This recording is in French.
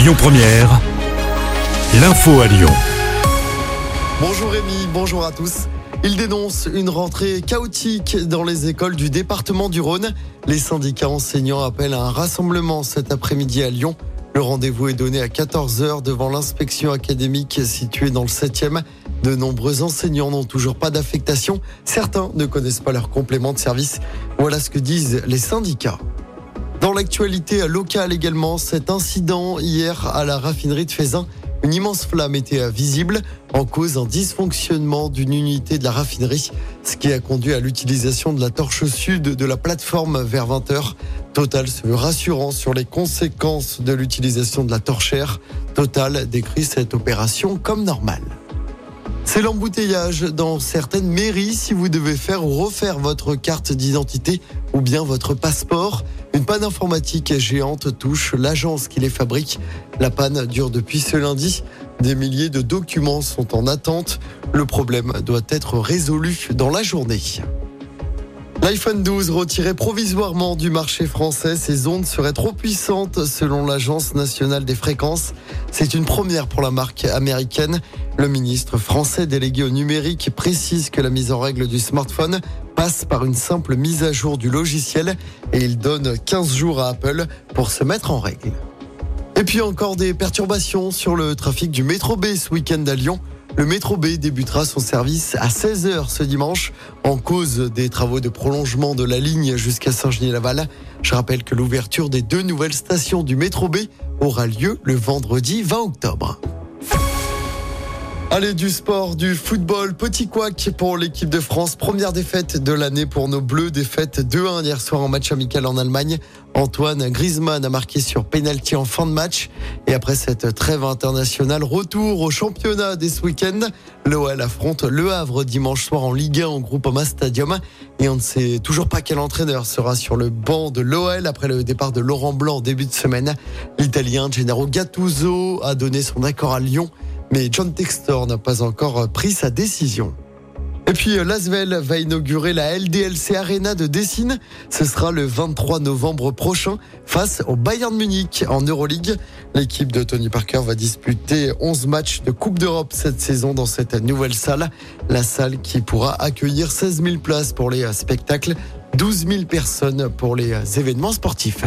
Lyon Première, l'info à Lyon. Bonjour Rémi, bonjour à tous. Il dénonce une rentrée chaotique dans les écoles du département du Rhône. Les syndicats enseignants appellent à un rassemblement cet après-midi à Lyon. Le rendez-vous est donné à 14h devant l'inspection académique située dans le 7e. De nombreux enseignants n'ont toujours pas d'affectation. Certains ne connaissent pas leur complément de service. Voilà ce que disent les syndicats. Dans l'actualité locale également, cet incident hier à la raffinerie de Fézin. Une immense flamme était visible en cause un dysfonctionnement d'une unité de la raffinerie, ce qui a conduit à l'utilisation de la torche sud de la plateforme vers 20h. Total se veut rassurant sur les conséquences de l'utilisation de la torchère. Total décrit cette opération comme normale. C'est l'embouteillage dans certaines mairies si vous devez faire ou refaire votre carte d'identité ou bien votre passeport. Une panne informatique géante touche l'agence qui les fabrique. La panne dure depuis ce lundi. Des milliers de documents sont en attente. Le problème doit être résolu dans la journée. L'iPhone 12 retiré provisoirement du marché français, ses ondes seraient trop puissantes selon l'Agence nationale des fréquences. C'est une première pour la marque américaine. Le ministre français délégué au numérique précise que la mise en règle du smartphone passe par une simple mise à jour du logiciel et il donne 15 jours à Apple pour se mettre en règle. Et puis encore des perturbations sur le trafic du métro B ce week-end à Lyon. Le métro B débutera son service à 16h ce dimanche en cause des travaux de prolongement de la ligne jusqu'à Saint-Genis-Laval. Je rappelle que l'ouverture des deux nouvelles stations du métro B aura lieu le vendredi 20 octobre. Allez, du sport, du football, petit couac pour l'équipe de France. Première défaite de l'année pour nos Bleus, défaite 2-1 hier soir en match amical en Allemagne. Antoine Griezmann a marqué sur penalty en fin de match. Et après cette trêve internationale, retour au championnat dès ce week-end. L'OL affronte Le Havre dimanche soir en Ligue 1 au Groupama Stadium. Et on ne sait toujours pas quel entraîneur sera sur le banc de l'OL après le départ de Laurent Blanc début de semaine. L'Italien Gennaro Gattuso a donné son accord à Lyon mais John Textor n'a pas encore pris sa décision. Et puis euh, Lasvel va inaugurer la LDLC Arena de Dessine. Ce sera le 23 novembre prochain face au Bayern Munich en Euroleague. L'équipe de Tony Parker va disputer 11 matchs de Coupe d'Europe cette saison dans cette nouvelle salle. La salle qui pourra accueillir 16 000 places pour les spectacles, 12 000 personnes pour les événements sportifs.